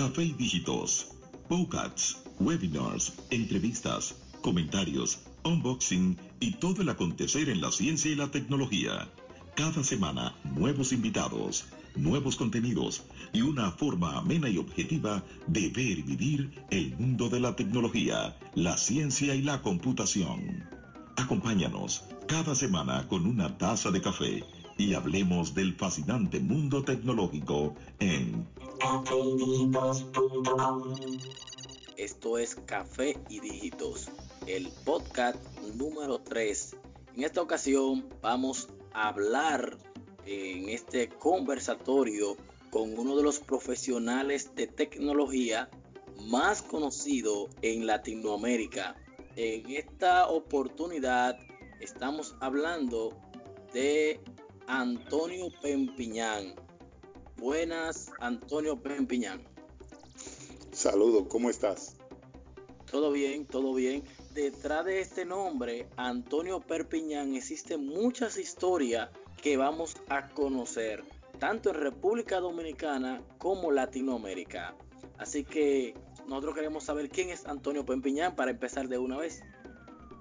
Café y Dígitos, podcasts, webinars, entrevistas, comentarios, unboxing y todo el acontecer en la ciencia y la tecnología. Cada semana, nuevos invitados, nuevos contenidos y una forma amena y objetiva de ver y vivir el mundo de la tecnología, la ciencia y la computación. Acompáñanos cada semana con una taza de café y hablemos del fascinante mundo tecnológico en Esto es Café y Dígitos, el podcast número 3. En esta ocasión vamos a hablar en este conversatorio con uno de los profesionales de tecnología más conocido en Latinoamérica. En esta oportunidad estamos hablando de Antonio Pempiñán. Buenas, Antonio Pempiñán. Saludos, ¿cómo estás? Todo bien, todo bien. Detrás de este nombre, Antonio Perpiñán, existen muchas historias que vamos a conocer, tanto en República Dominicana como Latinoamérica. Así que nosotros queremos saber quién es Antonio Pempiñán para empezar de una vez.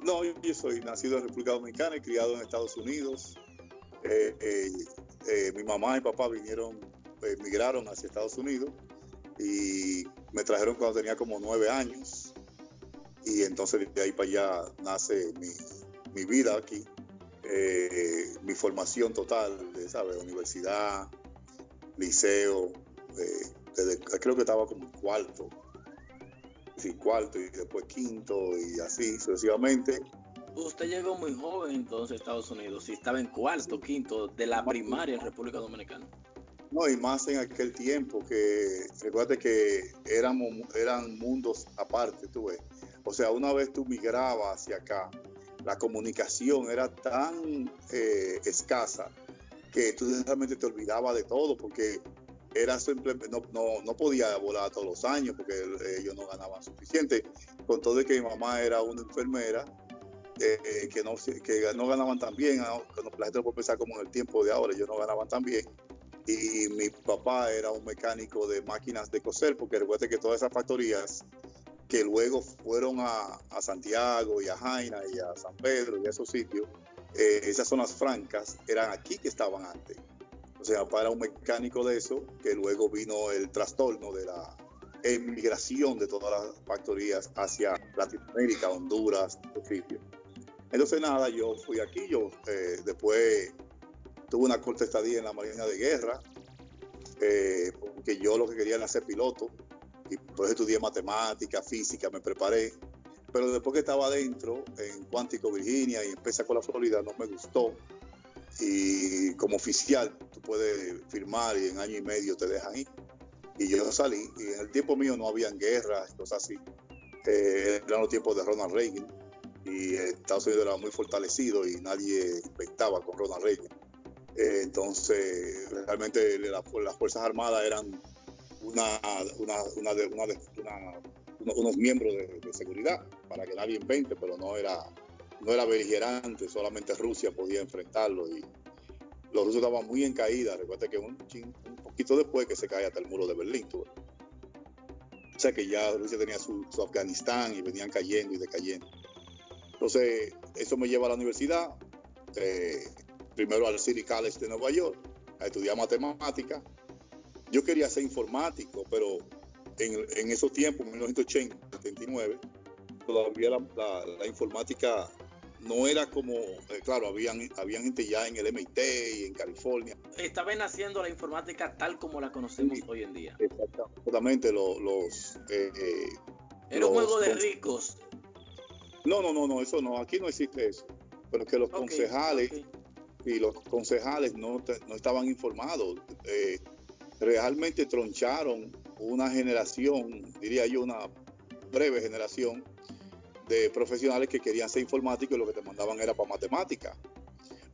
No, yo soy nacido en República Dominicana y criado en Estados Unidos. Eh, eh, eh, mi mamá y papá vinieron, emigraron hacia Estados Unidos y me trajeron cuando tenía como nueve años. Y entonces de ahí para allá nace mi, vida aquí, mi formación total, de, ¿sabes? Universidad, liceo, creo que estaba como cuarto, sí, cuarto y después quinto y así sucesivamente Usted llegó muy joven entonces a Estados Unidos, si estaba en cuarto, quinto de la primaria en República Dominicana. No, y más en aquel tiempo que, recuerda que éramos, eran mundos aparte, tú ves. O sea, una vez tú migrabas hacia acá, la comunicación era tan eh, escasa que tú realmente te olvidabas de todo porque era simplemente, no, no, no, podía volar todos los años porque ellos no ganaban suficiente. Con todo de que mi mamá era una enfermera, eh, que, no, que no ganaban tan bien, ah, la gente lo puede pensar como en el tiempo de ahora, ellos no ganaban tan bien. Y mi papá era un mecánico de máquinas de coser, porque recuerde que todas esas factorías que luego fueron a, a Santiago y a Jaina y a San Pedro y a esos sitios, eh, esas zonas francas eran aquí que estaban antes. O sea, papá era un mecánico de eso, que luego vino el trastorno de la emigración de todas las factorías hacia Latinoamérica, Honduras, sitios. Entonces nada, yo fui aquí, yo eh, después tuve una corta estadía en la Marina de Guerra, eh, porque yo lo que quería era ser piloto, y por eso estudié matemática, física, me preparé, pero después que estaba adentro, en Cuántico, Virginia, y empecé con la Florida, no me gustó, y como oficial tú puedes firmar y en año y medio te dejan ir. Y yo salí, y en el tiempo mío no habían guerras, cosas así. Eh, eran los tiempos de Ronald Reagan y Estados Unidos era muy fortalecido y nadie inventaba con Ronald Reagan. Eh, entonces, realmente las Fuerzas Armadas eran una, unos miembros de, seguridad para que nadie invente, pero no era, no era beligerante, solamente Rusia podía enfrentarlo y los rusos estaban muy en caída. Recuerda que un, un poquito después que se cae hasta el muro de Berlín. O sea que ya Rusia tenía su Afganistán y venían cayendo y decayendo. Entonces, eso me lleva a la universidad, eh, primero al City College de Nueva York, a estudiar matemática. Yo quería ser informático, pero en, esos tiempos, 1980, 79, todavía la, informática no era como, eh, claro, habían, habían gente ya en el MIT y en California. Estaba naciendo la informática tal como la conocemos hoy en día. Exactamente, los... Eh, era un juego de ricos. No, no, no, no, eso no, aquí no existe eso. Pero que los concejales y los concejales no, no estaban informados. Eh, realmente troncharon una generación, diría yo, una breve generación de profesionales que querían ser informáticos y lo que te mandaban era para matemática.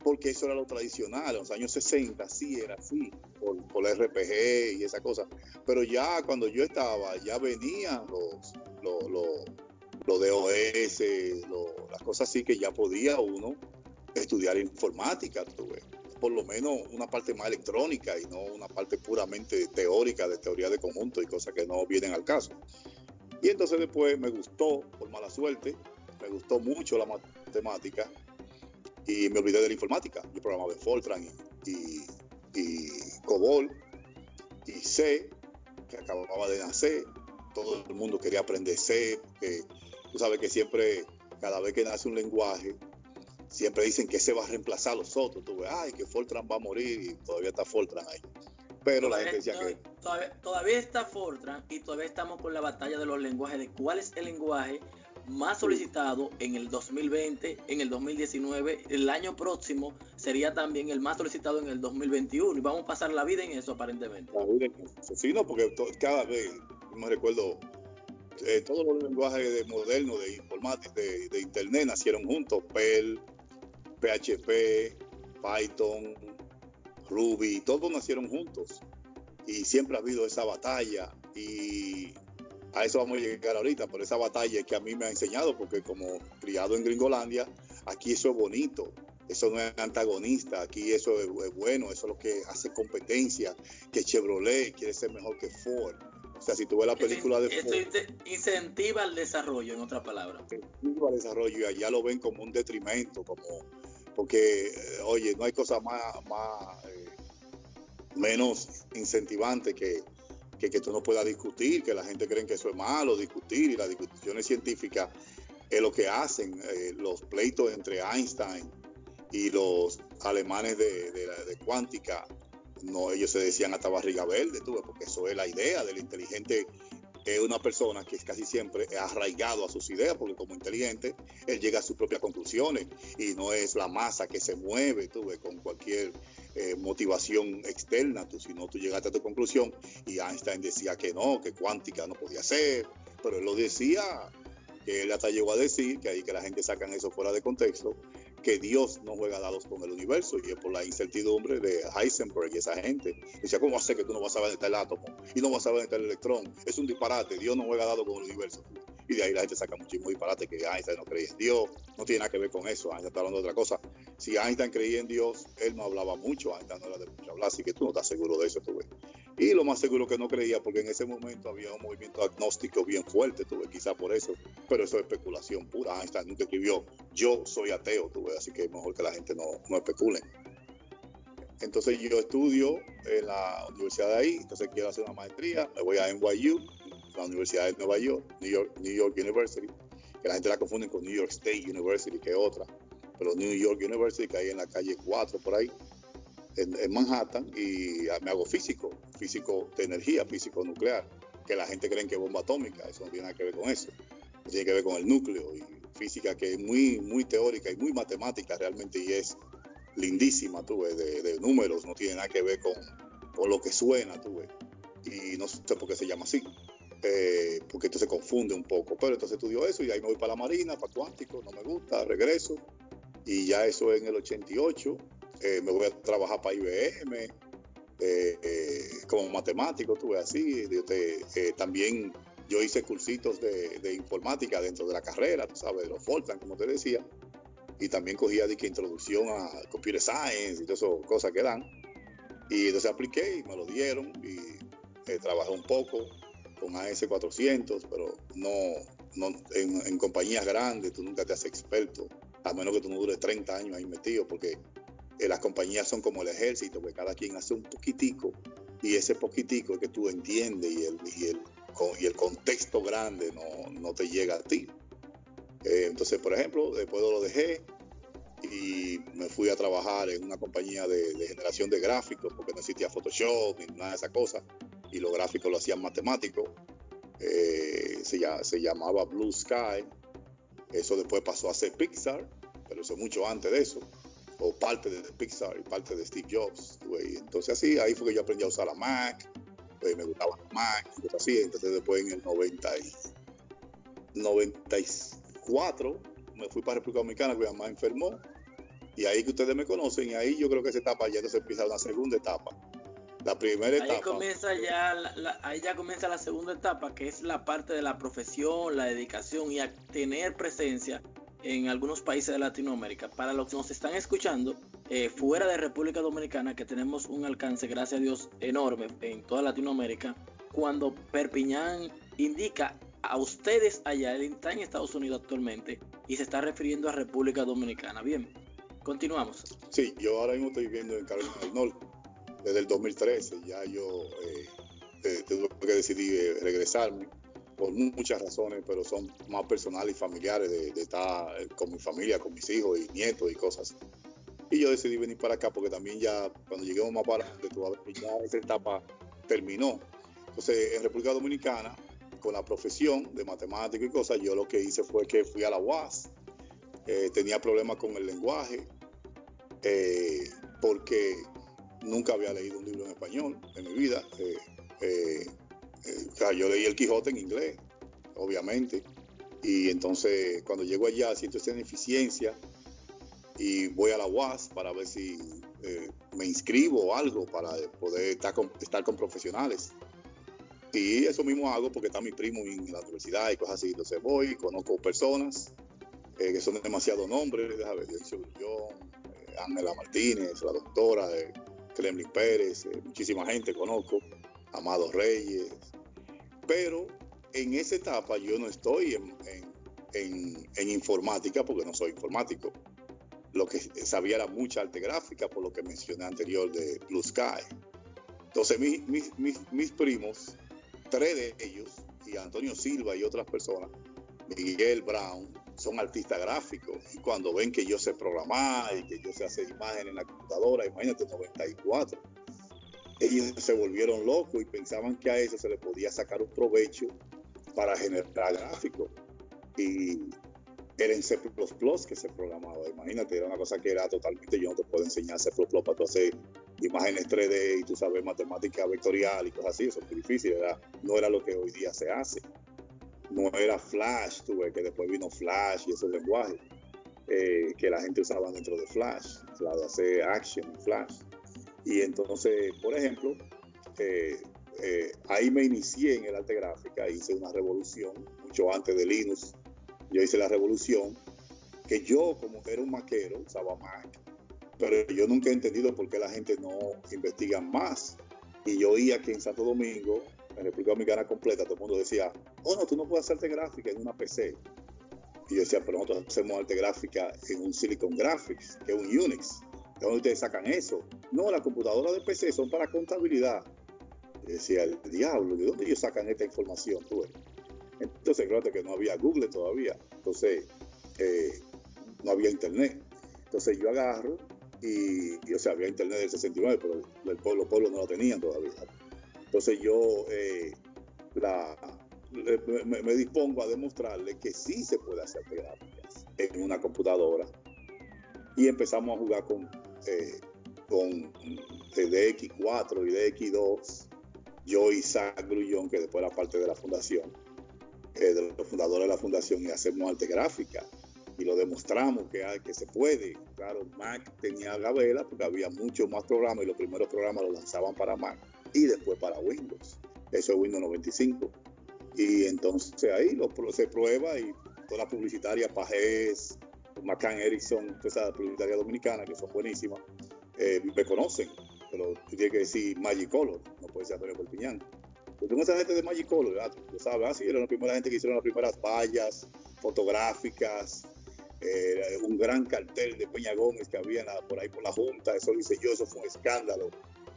Porque eso era lo tradicional. En los años 60 sí era así, por, por la RPG y esa cosa. Pero ya cuando yo estaba, ya venían los, los lo de OS, las cosas así que ya podía uno estudiar informática, por lo menos una parte más electrónica y no una parte puramente teórica de teoría de conjunto y cosas que no vienen al caso. Y entonces después me gustó, por mala suerte, me gustó mucho la matemática y me olvidé de la informática. Yo programaba en Fortran y, y, COBOL y C, que acababa de nacer. Todo el mundo quería aprender C, porque tú sabes que siempre, cada vez que nace un lenguaje, siempre dicen que se va a reemplazar a los otros. Tú ves, ay, que Fortran va a morir y todavía está Fortran ahí. Pero la gente decía que... Todavía, está Fortran y todavía estamos con la batalla de los lenguajes, de cuál es el lenguaje más solicitado en el 2020, en el 2019, el año próximo sería también el más solicitado en el 2021 y vamos a pasar la vida en eso aparentemente. La vida en eso, sí, no, porque cada vez, me recuerdo, eh, todos los lenguajes de modernos de informática, de, de, internet nacieron juntos, PHP, Python, Ruby, todos nacieron juntos y siempre ha habido esa batalla y a eso vamos a llegar ahorita, pero esa batalla que a mí me ha enseñado, porque como criado en Gringolandia, aquí eso es bonito, eso no es antagonista, aquí eso es, bueno, eso es lo que hace competencia, que Chevrolet quiere ser mejor que Ford. O sea, si tú ves la película de Ford... Esto incentiva el desarrollo, en otra palabra. Incentiva el desarrollo y allá lo ven como un detrimento, como porque, eh, oye, no hay cosa más, más eh, menos incentivante que que, que tú no puedas discutir, que la gente cree que eso es malo, discutir, y las discusiones científicas es lo que hacen eh, los pleitos entre Einstein y los alemanes de, de, cuántica. No, ellos se decían hasta barriga verde, tú, porque eso es la idea del inteligente es una persona que casi siempre es arraigado a sus ideas, porque como inteligente, él llega a sus propias conclusiones y no es la masa que se mueve, tú con cualquier eh, motivación externa, tú, sino tú llegaste a tu conclusión y Einstein decía que no, que cuántica no podía ser, pero él lo decía, que él hasta llegó a decir, que ahí que la gente sacan eso fuera de contexto, que Dios no juega dados con el universo y es por la incertidumbre de Heisenberg y esa gente. Decía, ¿cómo hace que tú no vas a está el átomo y no vas a saber dónde está el electrón? Es un disparate, Dios no juega dados con el universo. Y de ahí la gente saca muchísimo disparate que Einstein no creía en Dios, no tiene nada que ver con eso, Einstein está hablando de otra cosa. Si Einstein creía en Dios, él no hablaba mucho, Einstein no era de mucho hablar, así que tú no estás seguro de eso, tú ves. Y lo más seguro que no creía, porque en ese momento había un movimiento agnóstico bien fuerte, tú ves, quizá por eso, pero eso es especulación pura. Einstein nunca escribió, yo soy ateo, tú ves, así que es mejor que la gente no, no especule. Entonces yo estudio en la universidad de ahí, entonces quiero hacer una maestría, me voy a NYU, la Universidad de Nueva York, New York, University, que la gente la confunde con New York State University, que es otra, pero New York University, que hay en la calle 4 por ahí, en, Manhattan, y me hago físico, físico de energía, físico nuclear, que la gente cree que es bomba atómica, eso no tiene nada que ver con eso, tiene que ver con el núcleo y física que es muy, muy teórica y muy matemática realmente y es lindísima, tú ves, de, números, no tiene nada que ver con, con lo que suena, tú ves, y no sé por qué se llama así. Eh, porque esto se confunde un poco. Pero entonces estudio eso y ahí me voy para la Marina, para cuántico, no me gusta, regreso. Y ya eso en el 88, eh, me voy a trabajar para IBM eh, como matemático, tuve así. también yo hice cursitos de, informática dentro de la carrera, tú sabes, de los Fortran, como te decía. Y también cogía de que introducción a computer science y todas esas cosas que dan. Y entonces apliqué y me lo dieron y trabajé un poco con AS400, pero no, no en, compañías grandes tú nunca te haces experto, a menos que tú no dures 30 años ahí metido, porque eh, las compañías son como el ejército, que cada quien hace un poquitico y ese poquitico es que tú entiendes y el, y el, y el contexto grande no, no, te llega a ti. Eh, entonces, por ejemplo, después lo dejé y me fui a trabajar en una compañía de, de generación de gráficos, porque no existía Photoshop ni nada de esa cosa y los gráficos lo hacían matemáticos. Eh, se, se, llamaba Blue Sky. Eso después pasó a ser Pixar, pero eso mucho antes de eso. O parte de Pixar y parte de Steve Jobs. Entonces así, ahí fue que yo aprendí a usar la Mac. me gustaba la Mac y así. Entonces después en el 90 y 94 me fui para República Dominicana, que mi mamá enfermó. Y ahí que ustedes me conocen, y ahí yo creo que esa etapa ya se empieza una segunda etapa la primera etapa. Ahí comienza ya, la, ahí ya comienza la segunda etapa, que es la parte de la profesión, la dedicación y a tener presencia en algunos países de Latinoamérica. Para los que nos están escuchando, eh, fuera de República Dominicana, que tenemos un alcance, gracias a Dios, enorme en toda Latinoamérica, cuando Perpiñán indica a ustedes allá, él está en Estados Unidos actualmente y se está refiriendo a República Dominicana. Bien, continuamos. Sí, yo ahora mismo estoy viviendo en Carolina del Norte desde el 2013. Ya yo eh, eh, tuve que decidir regresarme por muchas razones, pero son más personales y familiares de, estar con mi familia, con mis hijos y nietos y cosas. Y yo decidí venir para acá porque también ya cuando lleguemos más para adelante, ya esa etapa terminó. Entonces, en República Dominicana, con la profesión de matemático y cosas, yo lo que hice fue que fui a la UAS. Eh, tenía problemas con el lenguaje eh, porque nunca había leído un libro en español en mi vida. Eh, yo leí El Quijote en inglés, obviamente. Y entonces, cuando llego allá, siento esa ineficiencia y voy a la UAS para ver si me inscribo o algo para poder estar estar con profesionales. Y eso mismo hago porque está mi primo en la universidad y cosas así. Entonces voy, conozco personas eh, que son demasiados nombres, déjame ver, yo, eh, Ángela Martínez, la doctora, eh, Kremlin Pérez, eh, muchísima gente conozco, Amado Reyes. Pero en esa etapa yo no estoy en, informática porque no soy informático. Lo que sabía era mucha arte gráfica, por lo que mencioné anterior de Blue Sky. Entonces mis, mis primos tres de ellos, y Antonio Silva y otras personas, Miguel Brown, son artistas gráficos. Y cuando ven que yo sé programar y que yo sé hacer imágenes en la computadora, imagínate, 94, ellos se volvieron locos y pensaban que a eso se le podía sacar un provecho para generar gráficos. Y era en C++ que se programaba. Imagínate, era una cosa que era totalmente, yo no te puedo enseñar C++ para tú hacer imágenes 3D y tú sabes matemática vectorial y cosas así, eso es muy difícil, era, no era lo que hoy día se hace. No era Flash, tuve que después vino Flash y esos lenguajes eh, que la gente usaba dentro de Flash, la de hacer action en Flash. Y entonces, por ejemplo, eh, eh, ahí me inicié en el arte gráfica, hice una revolución mucho antes de Linux. Yo hice la revolución que yo, como era un maquero, usaba Mac pero yo nunca he entendido por qué la gente no investiga más. Y yo oía que en Santo Domingo, en República Dominicana completa, todo el mundo decía, oh no, tú no puedes hacerte gráfica en una PC. Y yo decía, pero nosotros hacemos arte gráfica en un Silicon Graphics, que es un Unix. ¿De dónde ustedes sacan eso? No, las computadoras de PC son para contabilidad. Y decía, el diablo, ¿de dónde ellos sacan esta información? Tú? Entonces, claro que no había Google todavía. Entonces, eh, no había Internet. Entonces yo agarro y, o sea, había internet del 69, pero el pueblo, los pueblos no lo tenían todavía. Entonces yo eh, me, dispongo a demostrarle que sí se puede hacer gráficas en una computadora. Y empezamos a jugar con, eh, con DX4 y DX2. Yo y Zach Grullón, que después era parte de la fundación, eh, de los fundadores de la fundación, y hacemos arte gráfica y lo demostramos que, hay, que se puede. Claro, Mac tenía Gabela porque había muchos más programas y los primeros programas los lanzaban para Mac y después para Windows. Eso es Windows 95. Y entonces ahí se prueba y todas las publicitarias, Pajés, McCann Erickson, todas esas publicitarias dominicanas que son buenísimas, eh, me conocen. Pero tú tienes que decir Magic Color, no puede ser Antonio Colpiñán. Yo tengo esa gente de Magic Color, ¿verdad? Tú sabes, así ah, eran la primera gente que hicieron las primeras vallas fotográficas, eh, un gran cartel de Peña Gómez que había por ahí por la Junta, eso lo hice yo, eso fue un escándalo.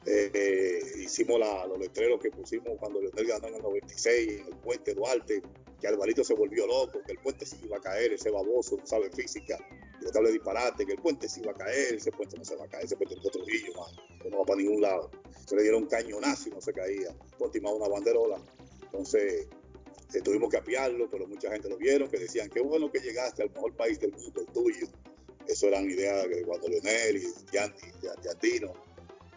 Eh, hicimos los letreros que pusimos cuando Leonel ganó en el 96 en el puente Duarte, que Alvarito se volvió loco, que el puente se iba a caer, ese baboso no sabe física, te hablé disparate, que el puente se iba a caer, ese puente no se va a caer, ese puente es otro río, que no va para ningún lado. Se le dieron cañonazo y no se caía, por una banderola. Entonces, eh, tuvimos que apiarlo, pero mucha gente lo vieron, que decían, qué bueno que llegaste al mejor país del mundo, el tuyo. Eso eran ideas de cuando Leonel y Yantino.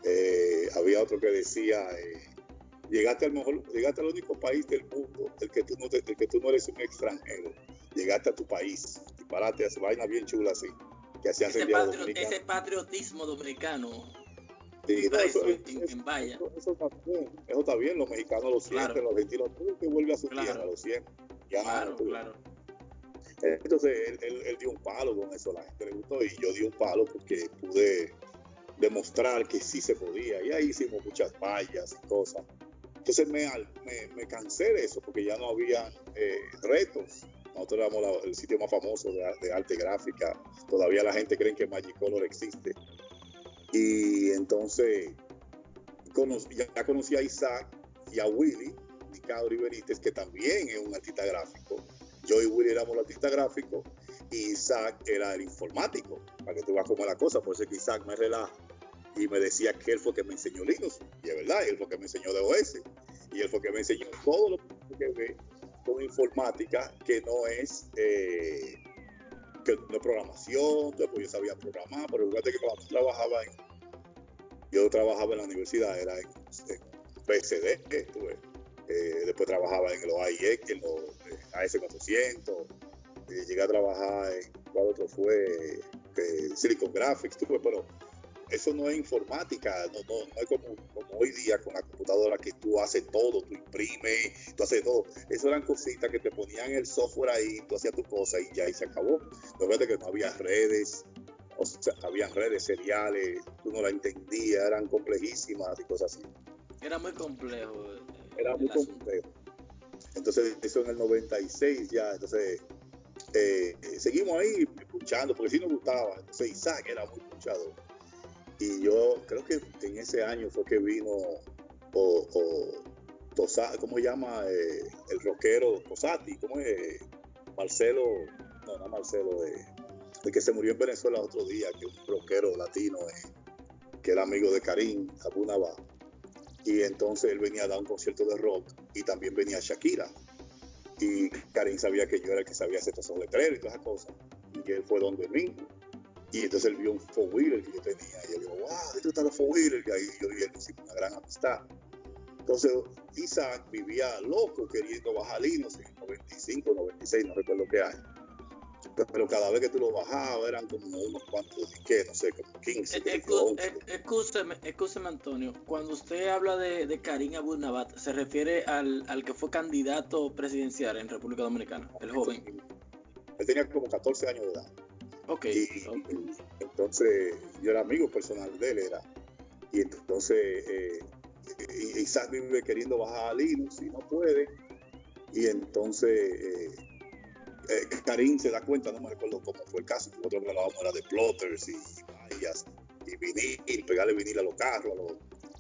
Eh, había otro que decía, eh, llegaste al mejor, llegaste al único país del mundo, el que tú no, que tú no eres un extranjero, llegaste a tu país, disparate, hace vaina bien chula así, que hacían ese, ese patriotismo dominicano eso, está bien, los mexicanos lo sienten, los argentinos, tú que vuelve a su tierra, lo sienten. claro, claro. Entonces él, dio un palo con eso, la gente le gustó y yo di un palo porque pude demostrar que sí se podía. Y ahí hicimos muchas vallas y cosas. Entonces me, me, cansé de eso porque ya no había eh, retos. Nosotros éramos el sitio más famoso de, arte gráfica. Todavía la gente cree que Magic Color existe. Y entonces ya conocí a Isaac y a Willy, Ricardo Riverites, que también es un artista gráfico. Yo y Willy éramos los artistas gráficos y Isaac era el informático, para que tú veas cómo la cosa. Por eso es que Isaac me relaja y me decía que él fue que me enseñó Linux. Y es verdad, él fue que me enseñó DOS. Y él fue que me enseñó todo lo que ve con informática que no es, eh, que no es programación, pues yo sabía programar, pero fíjate que cuando trabajaba en, yo trabajaba en la universidad, era en, PCD, eh, después trabajaba en los AIX, en los eh, AS400, llegué a trabajar en, ¿cuál otro fue? Silicon Graphics, tuve, pero eso no es informática, no, no, no es como, como, hoy día con la computadora que tú haces todo, tú imprimes, tú haces todo. Eso eran cositas que te ponían el software ahí, tú hacías tu cosa y ya y se acabó. Recuerda que no había redes, o sea, había redes seriales, tú no la entendías, eran complejísimas y cosas así. Era muy complejo. Era muy complejo. Entonces, eso en el 96 ya, entonces eh, eh, seguimos ahí escuchando, porque sí nos gustaba. Entonces Isaac era muy escuchador. Y yo creo que en ese año fue que vino o, o ¿cómo se llama? Eh, el rockero Tosati, ¿cómo es? Marcelo, no, no Marcelo, eh, el que se murió en Venezuela otro día, que un rockero latino, eh, que era amigo de Karim Abunaba. Y entonces él venía a dar un concierto de rock y también venía Shakira. Y Karim sabía que yo era el que sabía hacer esos letreros y todas esas cosas. Y él fue donde mí y entonces él vio un four wheeler que yo tenía y él dijo, wow, esto está los four. Y ahí yo y él hicimos una gran amistad. Entonces Isaac vivía loco queriendo bajar Linux en 95, 96, no recuerdo qué año. Pero cada vez que tú lo bajabas eran como unos cuantos no sé, como 15. Eh, escúcheme, escúcheme, Antonio. Cuando usted habla de, de Karim Abu Nabat, ¿se refiere al, al que fue candidato presidencial en República Dominicana, el joven? Él tenía como 14 años de edad. Ok. Y, entonces yo era amigo personal de él, era. Y entonces eh, Isaac vive queriendo bajar a Linux y no puede. Y entonces eh, eh, Karim se da cuenta, no me recuerdo cómo fue el caso, nosotros hablábamos era de plotters y vallas y vinil, pegarle vinil a los carros,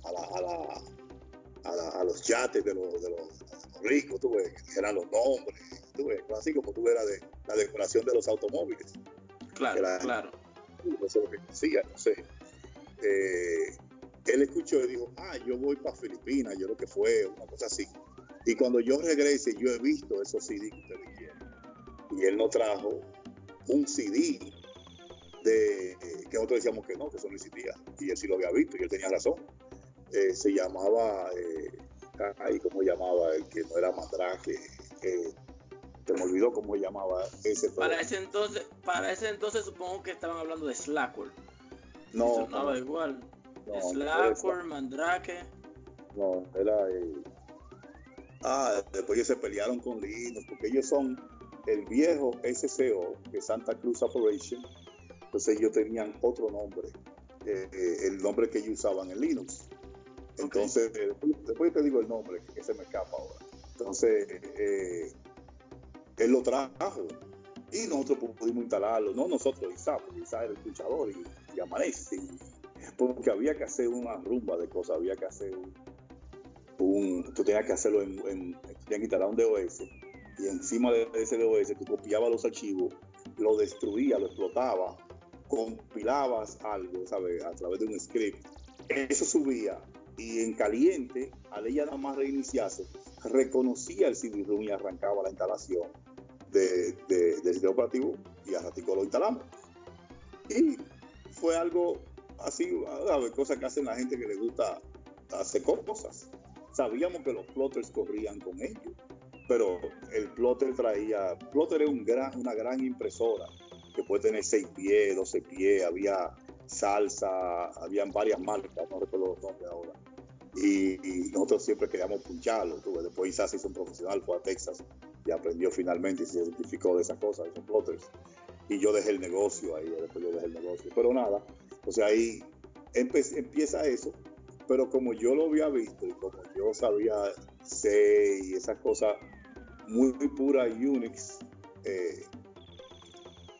a, la, a, la, a, los yates de los, de los, ricos, tú ves, que eran los nombres, tú ves, así como tú eras de la decoración de los automóviles. Claro, claro. Eso es lo que hacía, no sé. Eh, él escuchó y dijo, ah, yo voy para Filipinas, yo lo que fue, una cosa así. Y cuando yo regrese, yo he visto esos CD que ustedes quieren. Y él nos trajo un CD de que nosotros decíamos que no, que eso no existía. Y él sí lo había visto y él tenía razón. Eh, se llamaba, eh, ahí como llamaba, el que no era Mandrake, eh, se me olvidó cómo llamaba ese Para ese entonces, para ese entonces supongo que estaban hablando de Slackware. No. Sonaba igual. Slackware, Mandrake. No, era. Eh, ah, después ellos se pelearon con Linux, porque ellos son el viejo SCO, que es Santa Cruz Operation. Entonces ellos tenían otro nombre, eh, eh, el nombre que ellos usaban en Linux. Entonces, después, te digo el nombre, que se me escapa ahora. Entonces, él lo trajo y nosotros pudimos instalarlo, no nosotros, Isaac, porque Isaac era el escuchador y, y amanece, porque había que hacer una rumba de cosas, había que hacer un, tú tenías que hacerlo en, en que instalar un DOS y encima de ese DOS tú copiabas los archivos, lo destruías, lo explotaba, compilabas algo, ¿sabes? A través de un script. Eso subía y en caliente, al ella nada más reiniciarse, reconocía el CD-ROM y arrancaba la instalación de, del sistema operativo y a ratico lo instalamos. Y fue algo así, ver, cosas que hacen la gente que le gusta hacer cosas. Sabíamos que los plotters corrían con ellos, pero el plotter traía, plotter es gran, una gran impresora que puede tener 6 pies, 12 pies, había salsa, habían varias marcas, no recuerdo los nombres ahora y, nosotros siempre queríamos puncharlo. Después Isaac se hizo un profesional, fue a Texas y aprendió finalmente y se certificó de esas cosas, de esos plotters. Y yo dejé el negocio ahí, después yo dejé el negocio. Pero nada, o sea, ahí empieza eso, pero como yo lo había visto y como yo sabía C y esas cosas muy, muy puras Unix, eh,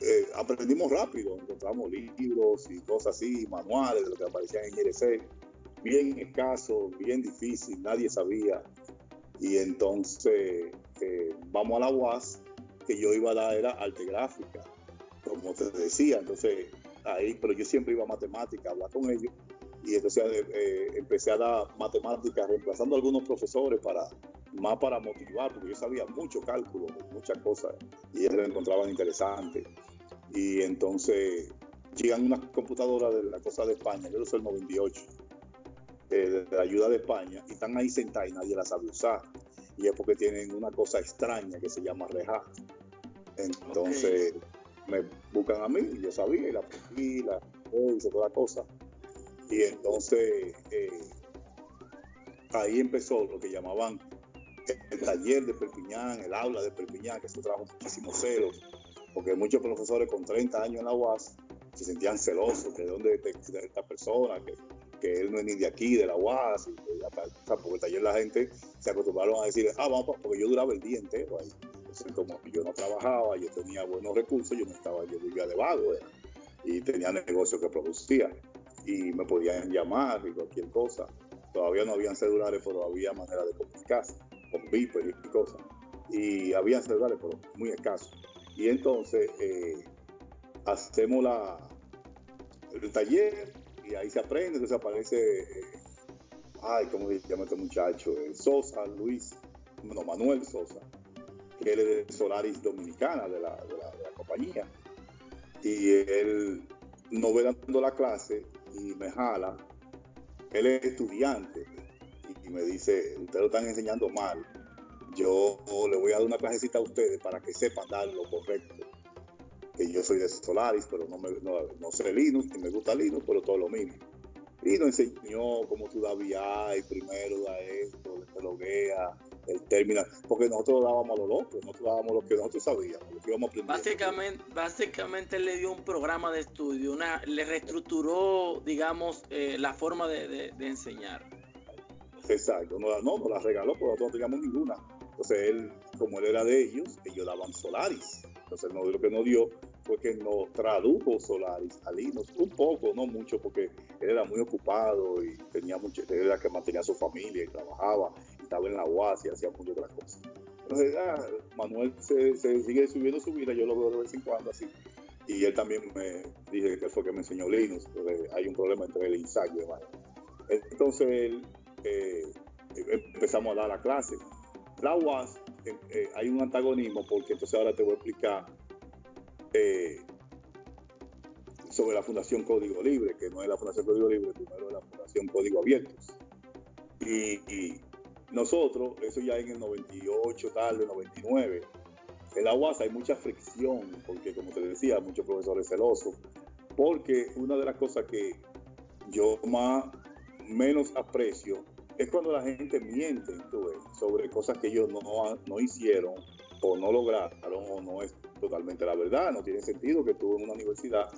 eh, aprendimos rápido, encontramos libros y cosas así, manuales de lo que aparecían en IRC, bien escaso, bien difícil, nadie sabía. Y entonces eh, vamos a la UAS, que yo iba a dar era arte gráfica, como te decía, entonces ahí, pero yo siempre iba a matemática, a hablar con ellos, y entonces eh, empecé a dar matemáticas, reemplazando a algunos profesores para más para motivar, porque yo sabía mucho cálculo, muchas cosas, y ellos lo encontraban interesante. Y entonces llegan unas computadoras de la cosa de España, yo soy el 98, eh, de la ayuda de España, y están ahí sentadas y nadie las sabe usar. Y es porque tienen una cosa extraña que se llama Rehat. Entonces me buscan a mí, y yo sabía, y la aprendí, la hice toda la cosa. Y entonces eh, ahí empezó lo que llamaban el taller de Perpiñán, el aula de Perpiñán, que se trajo muchísimos celos, porque muchos profesores con 30 años en la UAS se sentían celosos de dónde de, esta persona, que, que, él no es ni de aquí, de la UAS, y, o sea, porque el taller la gente se acostumbraron a decir, ah, vamos, porque yo duraba el día entero ahí. Entonces, como yo no trabajaba, yo tenía buenos recursos, yo no estaba, yo vivía de vago, y tenía negocio que producía, y me podían llamar y cualquier cosa. Todavía no habían celulares, pero había manera de comunicarse con Viper y cosas. Y había celulares, pero muy escasos. Y entonces eh, hacemos la, el taller y ahí se aprende, entonces aparece, eh, ay, ¿cómo se llama este muchacho? Eh, Sosa, Luis, no, Manuel Sosa, que él es de Solaris Dominicana, de la, de la, compañía. Y él no ve dando la clase y me jala. Él es estudiante y me dice, ustedes lo están enseñando mal. Yo le voy a dar una clasecita a ustedes para que sepan dar lo correcto. Que yo soy de Solaris, pero no, me, no, sé Linux, y me gusta Linux, pero todo lo mismo. Y nos enseñó cómo tú das VI, primero da esto, te loguea, el terminal, porque nosotros dábamos lo loco, nosotros dábamos lo que nosotros sabíamos, lo que íbamos aprendiendo. Básicamente, básicamente le dio un programa de estudio, una, le reestructuró, digamos, eh, la forma de, de, de enseñar. Exacto, no, no nos la regaló, porque nosotros no teníamos ninguna. Entonces él, como él era de ellos, ellos daban Solaris. Entonces no, lo que nos dio fue que nos tradujo Solaris a Linux, un poco, no mucho, porque él era muy ocupado y tenía mucho, él era que mantenía a su familia y trabajaba, estaba en la UAS y hacía muchas otras cosas. Entonces, ah, Manuel se, sigue subiendo su vida, yo lo veo de vez en cuando así. Y él también me dice que fue que me enseñó Linux, porque hay un problema entre y Isaac y Entonces él eh, empezamos a dar la clase. La UAS, eh, eh, hay un antagonismo porque entonces ahora te voy a explicar sobre la Fundación Código Libre, que no es la Fundación Código Libre, primero es la Fundación Código Abiertos. Y, nosotros, eso ya en el 98, tarde, 99, en la UAS hay mucha fricción, porque como te decía, muchos profesores celosos, porque una de las cosas que yo más menos aprecio es cuando la gente miente sobre cosas que ellos no, no hicieron o no lograron o no es totalmente la verdad. No tiene sentido que tú en una universidad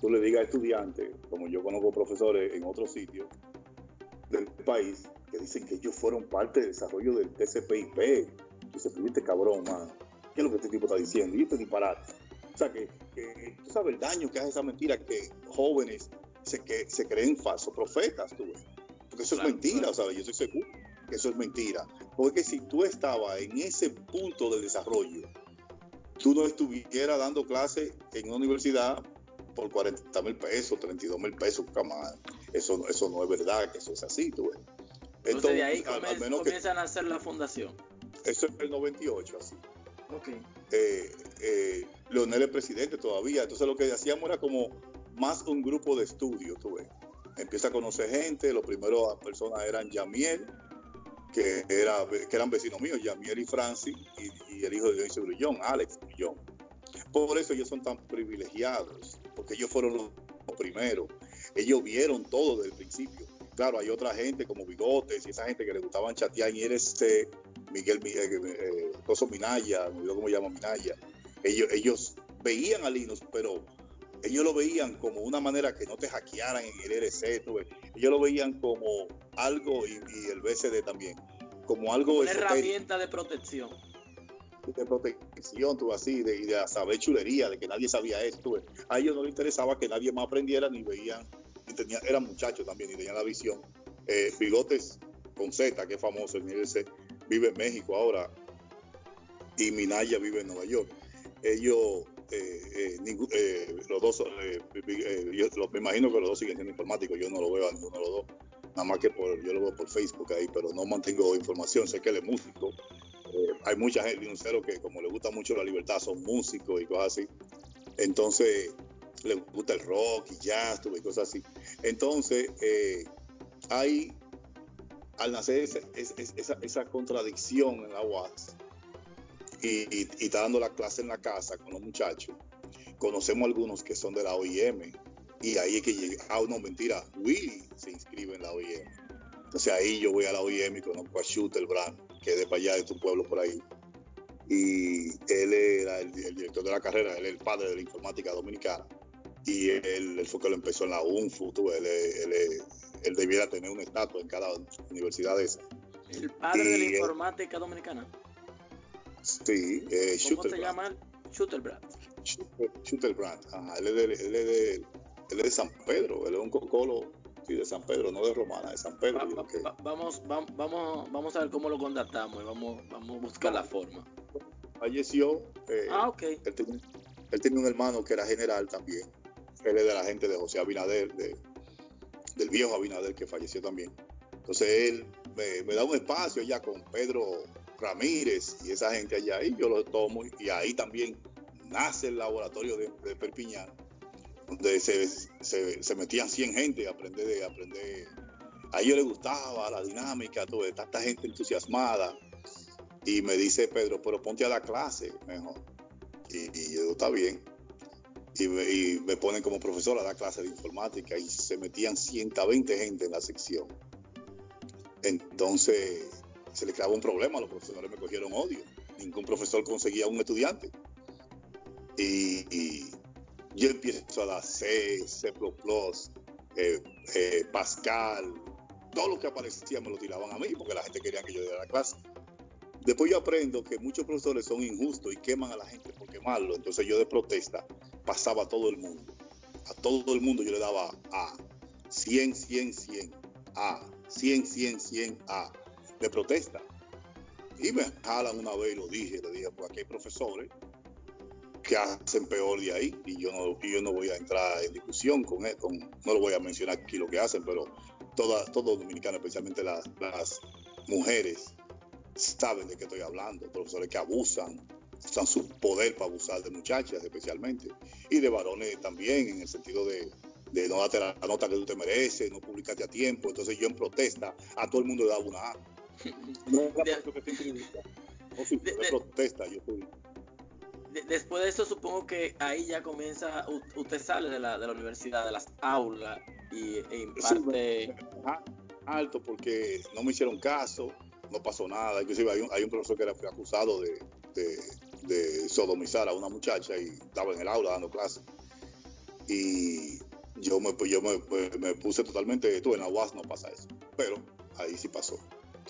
tú le digas a estudiantes, como yo conozco profesores en otros sitios del país, que dicen que ellos fueron parte del desarrollo del TCP/IP. Y se este cabrón, man. ¿Qué es lo que este tipo está diciendo? Y este disparate. O sea, que, tú sabes el daño que hace esa mentira que jóvenes se, que, se creen falsos profetas, tú ves eso es mentira, ¿sabes? Yo estoy seguro que eso es mentira. Porque si tú estabas en ese punto de desarrollo, tú no estuvieras dando clases en una universidad por 40 mil pesos, 32 mil pesos, cama. Eso, eso no es verdad, que eso es así, tú ves. Entonces, de ahí al, menos comienzan a hacer la fundación. Eso es el 98, así. Ok. Eh, eh, Leonel es presidente todavía, entonces lo que hacíamos era como más un grupo de estudio, tú ves empieza a conocer gente, los primeros personas eran Yamiel, que, era, que eran vecinos míos, Yamiel y Francis, y, el hijo de Dionisio Brillón, Alex Brillón. Por eso ellos son tan privilegiados, porque ellos fueron los, primeros. Ellos vieron todo desde el principio. Claro, hay otra gente como Bigotes y esa gente que le gustaban chatear en IRC, Miguel, Miguel eh, Coso Minaya, no olvidó cómo llama Minaya. Ellos, ellos veían a Linux, pero ellos lo veían como una manera que no te hackearan en el RC, ellos lo veían como algo, y, el BCD también, como algo... Una herramienta de protección. De protección, tú así, de, de saber chulería, de que nadie sabía esto. A ellos no les interesaba que nadie más aprendiera, ni veían, y tenían, eran muchachos también, y tenían la visión. Eh, Bigotes con Z, que es famoso en el vive en México ahora, y Minaya vive en Nueva York. Ellos eh, eh, eh, los dos, yo me imagino que los dos siguen siendo informáticos, yo no lo veo a ninguno de los dos, nada más que por, yo lo veo por Facebook ahí, pero no mantengo información, sé que él es músico, hay mucha gente, cero que como le gusta mucho la libertad, son músicos y cosas así, entonces le gusta el rock y jazz y cosas así, entonces hay, al nacer esa, esa contradicción en la UAS, y, está dando la clase en la casa con los muchachos. Conocemos algunos que son de la OIM y ahí es que llega, ah, no, mentira, Willy se inscribe en la OIM. Entonces ahí yo voy a la OIM y conozco a Shooter Brand, que es de para allá, de tu pueblo por ahí. Y él era el, director de la carrera, él es el padre de la informática dominicana. Y él, fue que lo empezó en la UNFU, él, él, debiera tener un estatus en cada universidad de esa. El padre de la informática dominicana. Sí, eh, ¿Cómo se llama? Shooterbrand. Shooterbrand, ajá. Él es, de, él, es de, él es de San Pedro, él es un cocolo sí, de San Pedro, no de Romana, de San Pedro. vamos, vamos, vamos a ver cómo lo contactamos y vamos, vamos a buscar la forma. Falleció. Eh, ah, ok. Él tenía, él tenía, un hermano que era general también. Él es de la gente de José Abinader, de, del viejo Abinader que falleció también. Entonces él me, me da un espacio ya con Pedro Ramírez y esa gente allá, y yo lo tomo, y ahí también nace el laboratorio de, Perpiñán, donde se, se, metían 100 gente a aprender, de aprender. A ellos les gustaba la dinámica, toda esta gente entusiasmada. Y me dice Pedro, pero ponte a la clase mejor. Y, yo, está bien. Y me, y ponen como profesor a la clase de informática y se metían 120 gente en la sección. Entonces, se le creaba un problema, los profesores me cogieron odio, ningún profesor conseguía un estudiante. Y, yo empiezo a dar C, C++, eh, eh, Pascal, todo lo que aparecía me lo tiraban a mí porque la gente quería que yo diera la clase. Después yo aprendo que muchos profesores son injustos y queman a la gente por quemarlo. Entonces yo de protesta pasaba a todo el mundo. A todo el mundo yo le daba A. 100, 100, 100. A. 100, 100, 100. A de protesta. Y me jalan una vez y lo dije, le dije, pues aquí hay profesores que hacen peor de ahí y yo no, yo no voy a entrar en discusión con esto, no lo voy a mencionar aquí lo que hacen, pero todas, todos los dominicanos, especialmente las, las mujeres, saben de qué estoy hablando, profesores que abusan, usan su poder para abusar de muchachas especialmente, y de varones también, en el sentido de, de no darte la nota que tú te mereces, no publicarte a tiempo, entonces yo en protesta a todo el mundo le daba una A después de eso supongo que ahí ya comienza, usted sale de la, de la universidad, de las aulas y e imparte... alto porque no me hicieron caso, no pasó nada, inclusive hay un, hay un profesor que era, fue acusado de, de, sodomizar a una muchacha y estaba en el aula dando clases. Y yo me, yo me, me puse totalmente, tú en la UAS no pasa eso, pero ahí sí pasó.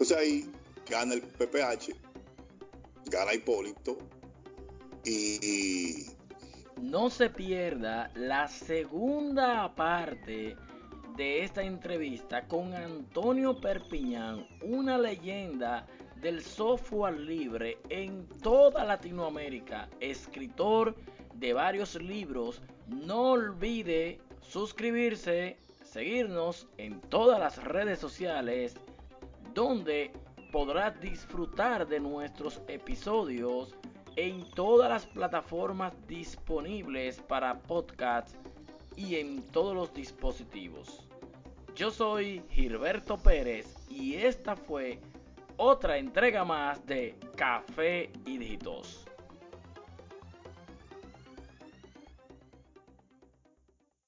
Entonces ahí gana el PPH, gana Hipólito y... No se pierda la segunda parte de esta entrevista con Antonio Perpiñán, una leyenda del software libre en toda Latinoamérica, escritor de varios libros. No olvide suscribirse, seguirnos en todas las redes sociales donde podrás disfrutar de nuestros episodios en todas las plataformas disponibles para podcast y en todos los dispositivos. Yo soy Gilberto Pérez y esta fue otra entrega más de Café y Digitos.